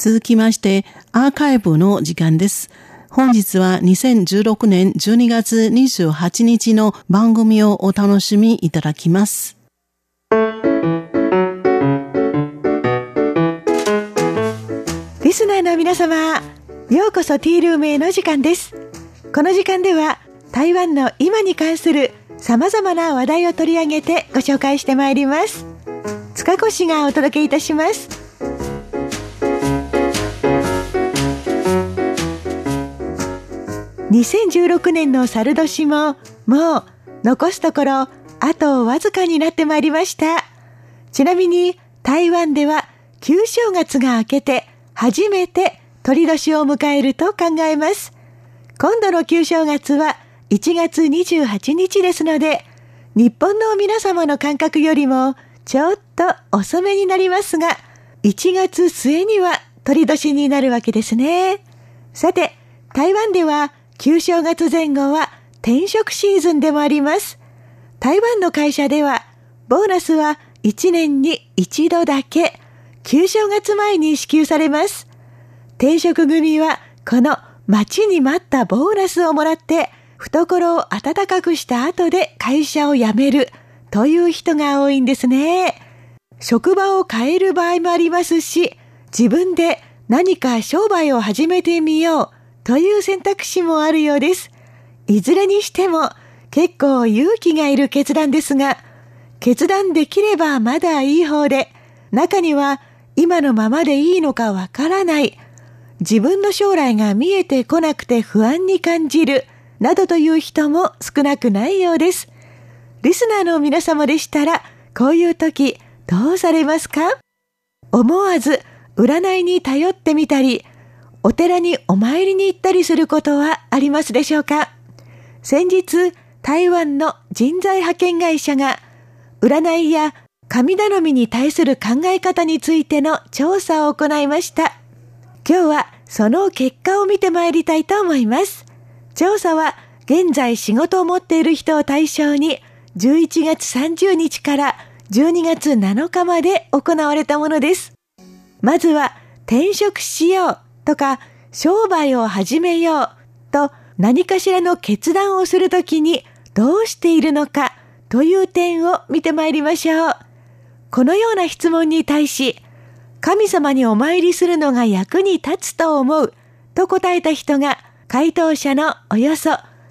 続きまして、アーカイブの時間です。本日は2016年12月28日の番組をお楽しみいただきます。リスナーの皆様、ようこそティールームへの時間です。この時間では台湾の今に関する様々な話題を取り上げてご紹介してまいります。塚越がお届けいたします。2016年の猿年ももう残すところあとわずかになってまいりました。ちなみに台湾では旧正月が明けて初めて鳥年を迎えると考えます。今度の旧正月は1月28日ですので、日本の皆様の感覚よりもちょっと遅めになりますが、1月末には鳥年になるわけですね。さて、台湾では旧正月前後は転職シーズンでもあります。台湾の会社では、ボーナスは1年に1度だけ、旧正月前に支給されます。転職組は、この待ちに待ったボーナスをもらって、懐を温かくした後で会社を辞めるという人が多いんですね。職場を変える場合もありますし、自分で何か商売を始めてみようという選択肢もあるようです。いずれにしても結構勇気がいる決断ですが、決断できればまだいい方で、中には今のままでいいのかわからない、自分の将来が見えてこなくて不安に感じる、などという人も少なくないようです。リスナーの皆様でしたら、こういう時どうされますか？思わず占いに頼ってみたり、お寺にお参りに行ったりすることはありますでしょうか？先日、台湾の人材派遣会社が、占いや神頼みに対する考え方についての調査を行いました。今日はその結果を見てまいりたいと思います。調査は現在仕事を持っている人を対象に11月30日から12月7日まで行われたものです。まずは転職しようとか、商売を始めようと何かしらの決断をするときにどうしているのかという点を見てまいりましょう。このような質問に対し、神様にお参りするのが役に立つと思うと答えた人が回答者のおよそ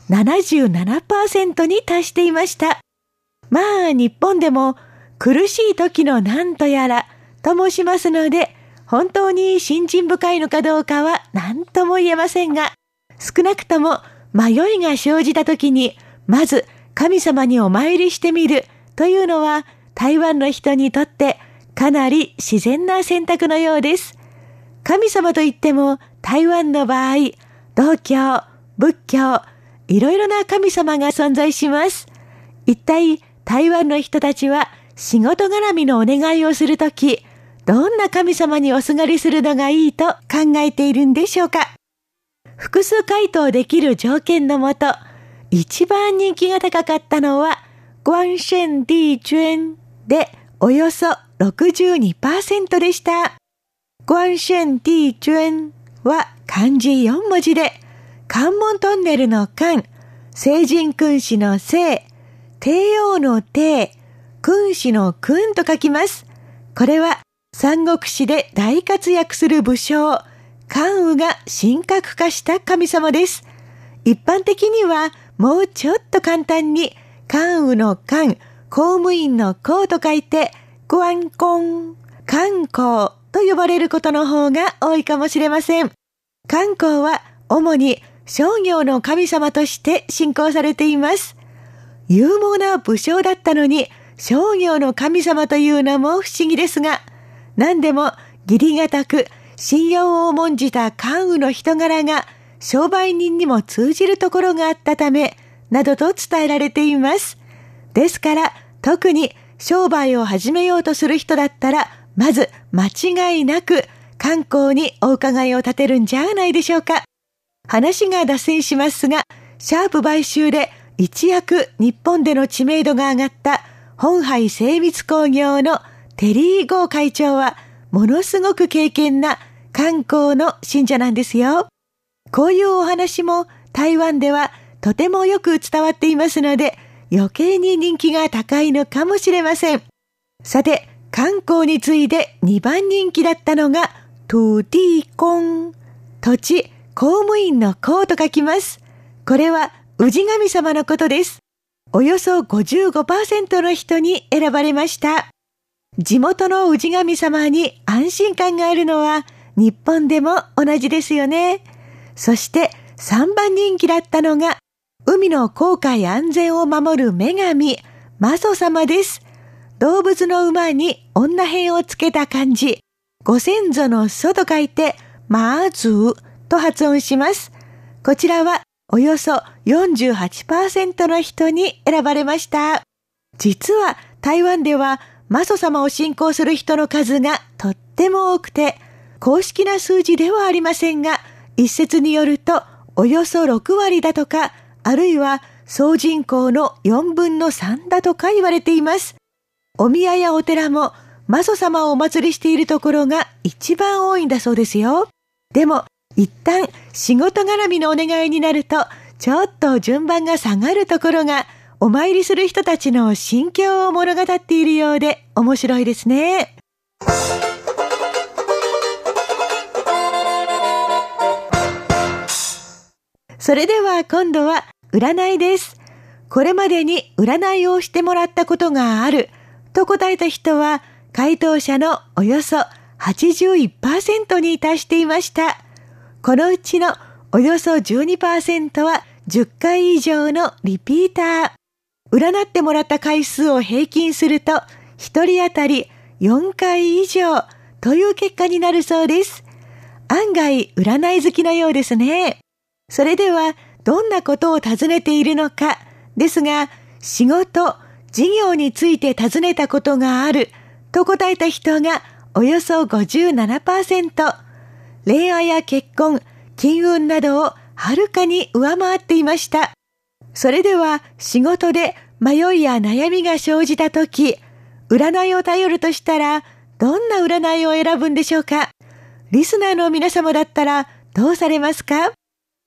77%に達していました。まあ日本でも苦しい時の何とやらと申しますので本当に信心深いのかどうかは何とも言えませんが、少なくとも迷いが生じた時に、まず神様にお参りしてみるというのは台湾の人にとってかなり自然な選択のようです。神様といっても台湾の場合、道教、仏教、いろいろな神様が存在します。一体台湾の人たちは仕事絡みのお願いをするとき、どんな神様におすがりするのがいいと考えているんでしょうか？複数回答できる条件のもと、一番人気が高かったのは、グンシェンディジュエンでおよそ62%でした。グンシェンディジュエンは漢字4文字で、関門トンネルの関、聖人君子の聖、帝王の帝、君子の君と書きます。これは三国志で大活躍する武将、関羽が神格化した神様です。一般的にはもうちょっと簡単に関羽の関、公務員の公と書いて、ご安ン、観光と呼ばれることの方が多いかもしれません。観光は主に商業の神様として信仰されています。勇猛な武将だったのに商業の神様というのも不思議ですが、何でも義理がたく信用を重んじた関羽の人柄が商売人にも通じるところがあったため、などと伝えられています。ですから、特に商売を始めようとする人だったら、まず間違いなく観光にお伺いを立てるんじゃないでしょうか。話が脱線しますが、シャープ買収で一躍日本での知名度が上がった本杯精密工業のテリー・ゴー会長は、ものすごく敬虔な観光の信者なんですよ。こういうお話も台湾ではとてもよく伝わっていますので、余計に人気が高いのかもしれません。さて、観光に次いで2番人気だったのが、トゥディコン。土地、公務員の公と書きます。これは、氏神様のことです。およそ55%の人に選ばれました。地元の氏神様に安心感があるのは、日本でも同じですよね。そして3番人気だったのが、海の航海安全を守る女神、マソ様です。動物の馬に女編をつけた漢字、ご先祖の祖と書いて、マーズーと発音します。こちらはおよそ48%の人に選ばれました。実は台湾ではマソ様を信仰する人の数がとっても多くて、公式な数字ではありませんが、一説によるとおよそ6割だとか、あるいは総人口の4分の3だとか言われています。お宮やお寺も、マソ様をお祭りしているところが一番多いんだそうですよ。でも、一旦仕事絡みのお願いになると、ちょっと順番が下がるところが、お参りする人たちの心境を物語っているようで面白いですね。それでは今度は占いです。これまでに占いをしてもらったことがあると答えた人は、回答者のおよそ81%に達していました。このうちのおよそ12%は10回以上のリピーター。占ってもらった回数を平均すると、1人当たり4回以上という結果になるそうです。案外占い好きのようですね。それでは、どんなことを尋ねているのか、ですが、仕事、事業について尋ねたことがあると答えた人がおよそ57%。恋愛や結婚、金運などをはるかに上回っていました。それでは仕事で迷いや悩みが生じたとき、占いを頼るとしたら、どんな占いを選ぶんでしょうか？リスナーの皆様だったらどうされますか？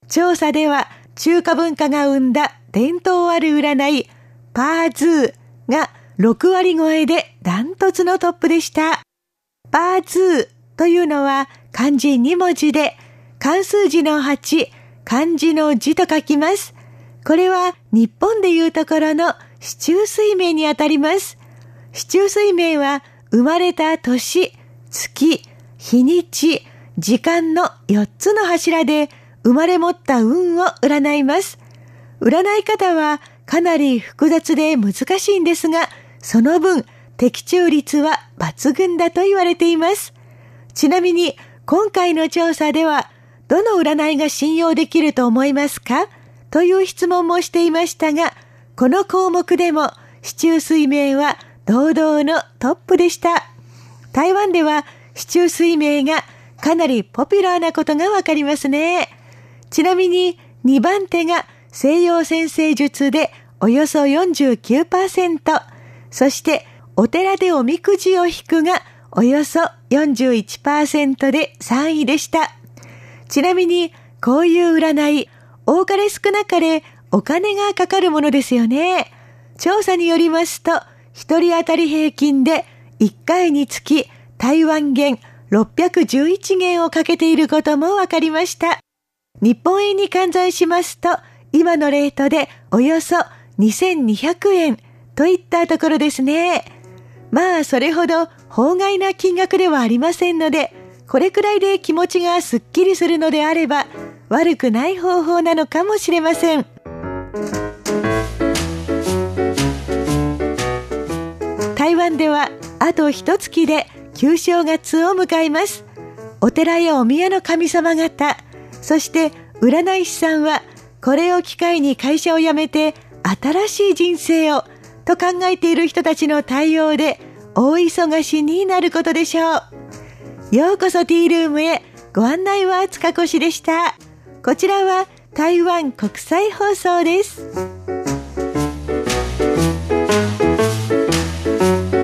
調査では中華文化が生んだ伝統ある占い、パーズーが6割超えでダントツのトップでした。パーズーというのは漢字2文字で漢数字の8、漢字の字と書きます。これは日本でいうところの市中水明にあたります。市中水明は生まれた年、月、日にち、時間の4つの柱で生まれ持った運を占います。占い方はかなり複雑で難しいんですが、その分、的中率は抜群だと言われています。ちなみに、今回の調査では、どの占いが信用できると思いますか？という質問もしていましたが、この項目でも、市中水明は堂々のトップでした。台湾では、市中水明がかなりポピュラーなことがわかりますね。ちなみに、2番手が西洋先生術でおよそ49%、そしてお寺でおみくじを引くがおよそ41%で3位でした。ちなみに、こういう占い、多かれ少なかれお金がかかるものですよね。調査によりますと、一人当たり平均で1回につき台湾元611元をかけていることも分かりました。日本円に換算しますと、今のレートでおよそ2200円といったところですね。まあ、それほど法外な金額ではありませんので、これくらいで気持ちがすっきりするのであれば、悪くない方法なのかもしれません。台湾ではあと一月で旧正月を迎えます。お寺やお宮の神様方、そして占い師さんはこれを機会に会社を辞めて新しい人生をと考えている人たちの対応で大忙しになることでしょう。ようこそティールームへご案内は塚越でした。こちらは台湾国際放送です。